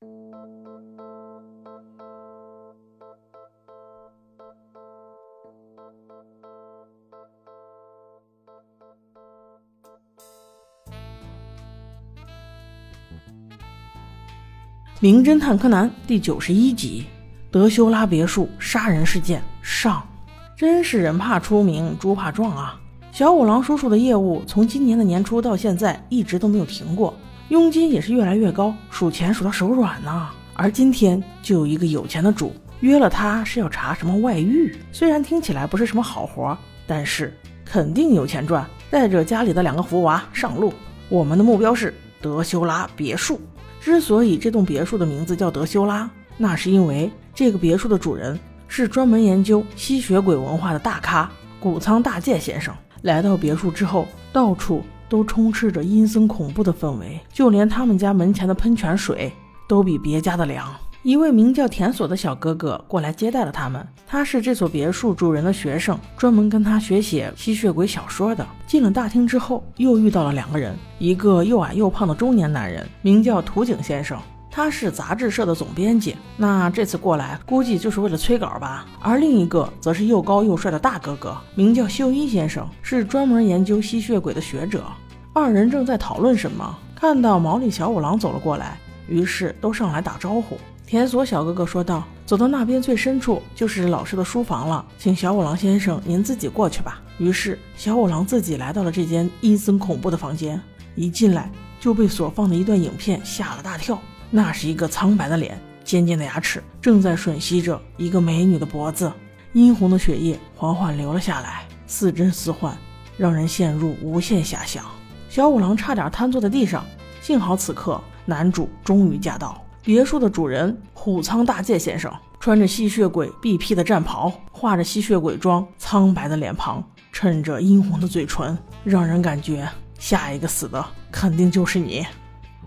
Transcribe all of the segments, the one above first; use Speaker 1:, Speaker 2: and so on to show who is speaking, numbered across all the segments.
Speaker 1: 《名侦探柯南》第九十一集：德修拉别墅杀人事件上。真是人怕出名，猪怕壮啊！小五郎叔叔的业务从今年的年初到现在一直都没有停过，佣金也是越来越高，数钱数到手软呐。而今天就有一个有钱的主约了他，是要查什么外遇。虽然听起来不是什么好活，但是肯定有钱赚。带着家里的两个福娃上路，我们的目标是德修拉别墅。之所以这栋别墅的名字叫德修拉，那是因为这个别墅的主人是专门研究吸血鬼文化的大咖谷仓大介先生。来到别墅之后，到处都充斥着阴森恐怖的氛围，就连他们家门前的喷泉水都比别家的凉。一位名叫田所的小哥哥过来接待了他们。他是这所别墅主人的学生，专门跟他学写吸血鬼小说的。进了大厅之后，又遇到了两个人，一个又矮又胖的中年男人，名叫土井先生，他是杂志社的总编辑。那这次过来，估计就是为了催稿吧。而另一个则是又高又帅的大哥哥，名叫秀一先生，是专门研究吸血鬼的学者。二人正在讨论什么，看到毛利小五郎走了过来，于是都上来打招呼。田所小哥哥说道：“走到那边最深处就是老师的书房了，请小五郎先生您自己过去吧。”于是小五郎自己来到了这间阴森恐怖的房间，一进来就被所放的一段影片吓了大跳。那是一个苍白的脸，尖尖的牙齿，正在吮吸着一个美女的脖子，殷红的血液缓缓流了下来，似真似幻，让人陷入无限遐想。小五郎差点瘫坐在地上，幸好此刻男主终于驾到。别墅的主人虎仓大介先生穿着吸血鬼 BP 的战袍，画着吸血鬼妆，苍白的脸庞，衬着殷红的嘴唇，让人感觉下一个死的肯定就是你。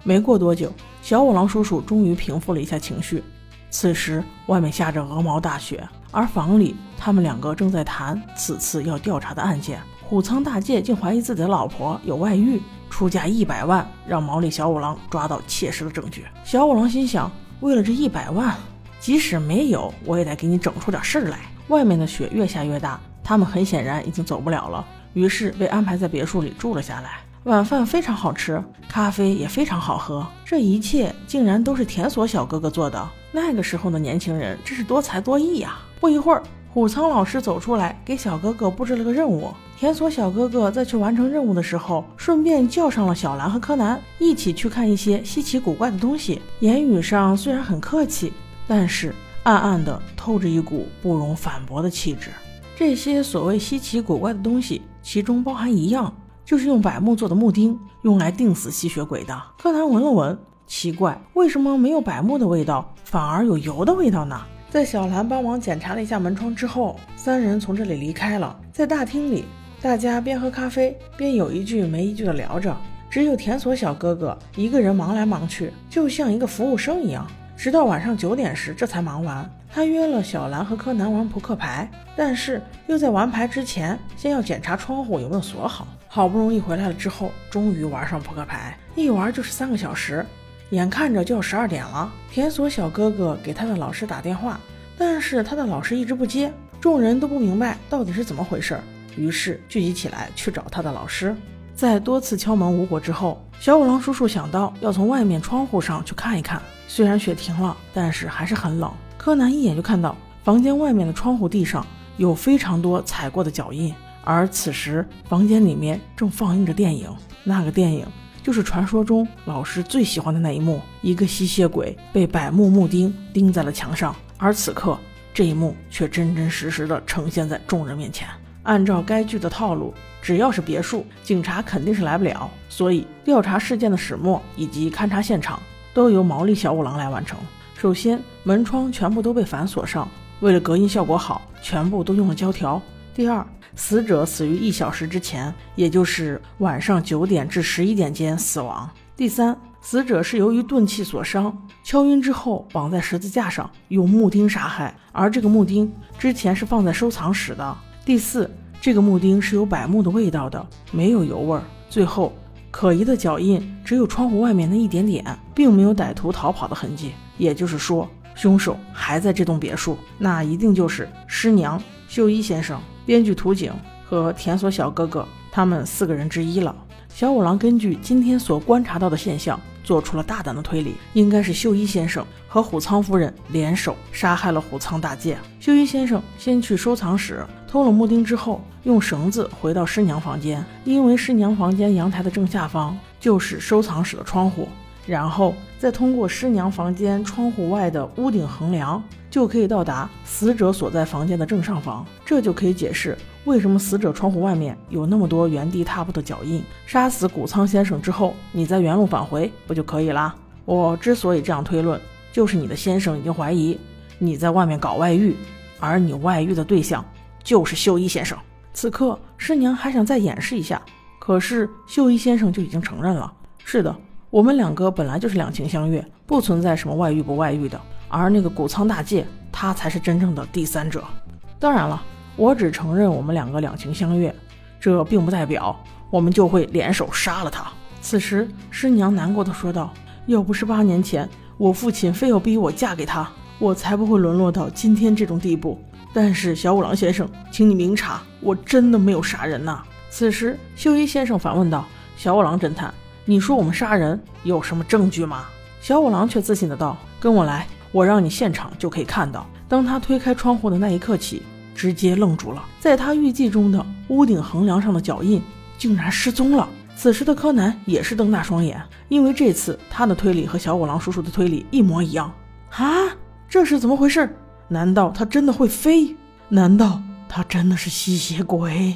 Speaker 1: 没过多久，小五郎叔叔终于平复了一下情绪。此时外面下着鹅毛大雪，而房里他们两个正在谈此次要调查的案件。虎仓大介竟怀疑自己的老婆有外遇。出价一百万，让毛利小五郎抓到切实的证据。小五郎心想：为了这一百万，即使没有，我也得给你整出点事儿来。外面的雪越下越大，他们很显然已经走不了了，于是被安排在别墅里住了下来。晚饭非常好吃，咖啡也非常好喝，这一切竟然都是田所小哥哥做的。那个时候的年轻人真是多才多艺呀！不一会儿。虎仓老师走出来，给小哥哥布置了个任务。田所小哥哥在去完成任务的时候，顺便叫上了小兰和柯南，一起去看一些稀奇古怪的东西。言语上虽然很客气，但是暗暗的透着一股不容反驳的气质。这些所谓稀奇古怪的东西，其中包含一样，就是用柏木做的木钉，用来钉死吸血鬼的。柯南闻了闻，奇怪，为什么没有柏木的味道，反而有油的味道呢？在小兰帮忙检查了一下门窗之后，三人从这里离开了。在大厅里，大家边喝咖啡边有一句没一句的聊着。只有田所小哥哥一个人忙来忙去，就像一个服务生一样。直到晚上九点时，这才忙完。他约了小兰和柯南玩扑克牌，但是又在玩牌之前先要检查窗户有没有锁好。好不容易回来了之后，终于玩上扑克牌，一玩就是三个小时。眼看着就要十二点了，田所小哥哥给他的老师打电话，但是他的老师一直不接，众人都不明白到底是怎么回事，于是聚集起来去找他的老师。在多次敲门无果之后，小五郎叔叔想到要从外面窗户上去看一看。虽然雪停了，但是还是很冷。柯南一眼就看到房间外面的窗户地上有非常多踩过的脚印，而此时房间里面正放映着电影，那个电影。就是传说中老师最喜欢的那一幕，一个吸血鬼被百木木钉钉在了墙上，而此刻这一幕却真真实实的呈现在众人面前。按照该剧的套路，只要是别墅，警察肯定是来不了，所以调查事件的始末以及勘察现场都由毛利小五郎来完成。首先，门窗全部都被反锁上，为了隔音效果好，全部都用了胶条。第二，死者死于一小时之前，也就是晚上九点至十一点间死亡。第三，死者是由于钝器所伤，敲晕之后绑在十字架上，用木钉杀害，而这个木钉之前是放在收藏室的。第四，这个木钉是有柏木的味道的，没有油味儿。最后，可疑的脚印只有窗户外面那一点点，并没有歹徒逃跑的痕迹。也就是说，凶手还在这栋别墅，那一定就是师娘、秀一先生、编剧图景和田所小哥哥他们四个人之一了。小五郎根据今天所观察到的现象，做出了大胆的推理，应该是秀一先生和虎仓夫人联手杀害了虎仓大介。秀一先生先去收藏室偷了木钉之后，用绳子回到师娘房间，因为师娘房间阳台的正下方就是收藏室的窗户，然后再通过师娘房间窗户外的屋顶横梁。就可以到达死者所在房间的正上方，这就可以解释为什么死者窗户外面有那么多原地踏步的脚印。杀死谷仓先生之后，你再原路返回不就可以啦？我之所以这样推论，就是你的先生已经怀疑你在外面搞外遇，而你外遇的对象就是秀一先生。此刻师娘还想再掩饰一下，可是秀一先生就已经承认了：是的，我们两个本来就是两情相悦，不存在什么外遇不外遇的。而那个谷仓大介，他才是真正的第三者。当然了，我只承认我们两个两情相悦，这并不代表我们就会联手杀了他。此时，师娘难过的说道：“要不是八年前我父亲非要逼我嫁给他，我才不会沦落到今天这种地步。但是小五郎先生，请你明察，我真的没有杀人呐。”此时，秀一先生反问道：“小五郎侦探，你说我们杀人有什么证据吗？”小五郎却自信的道：“跟我来。”我让你现场就可以看到，当他推开窗户的那一刻起，直接愣住了。在他预计中的屋顶横梁上的脚印竟然失踪了。此时的柯南也是瞪大双眼，因为这次他的推理和小五郎叔叔的推理一模一样。啊，这是怎么回事？难道他真的会飞？难道他真的是吸血鬼？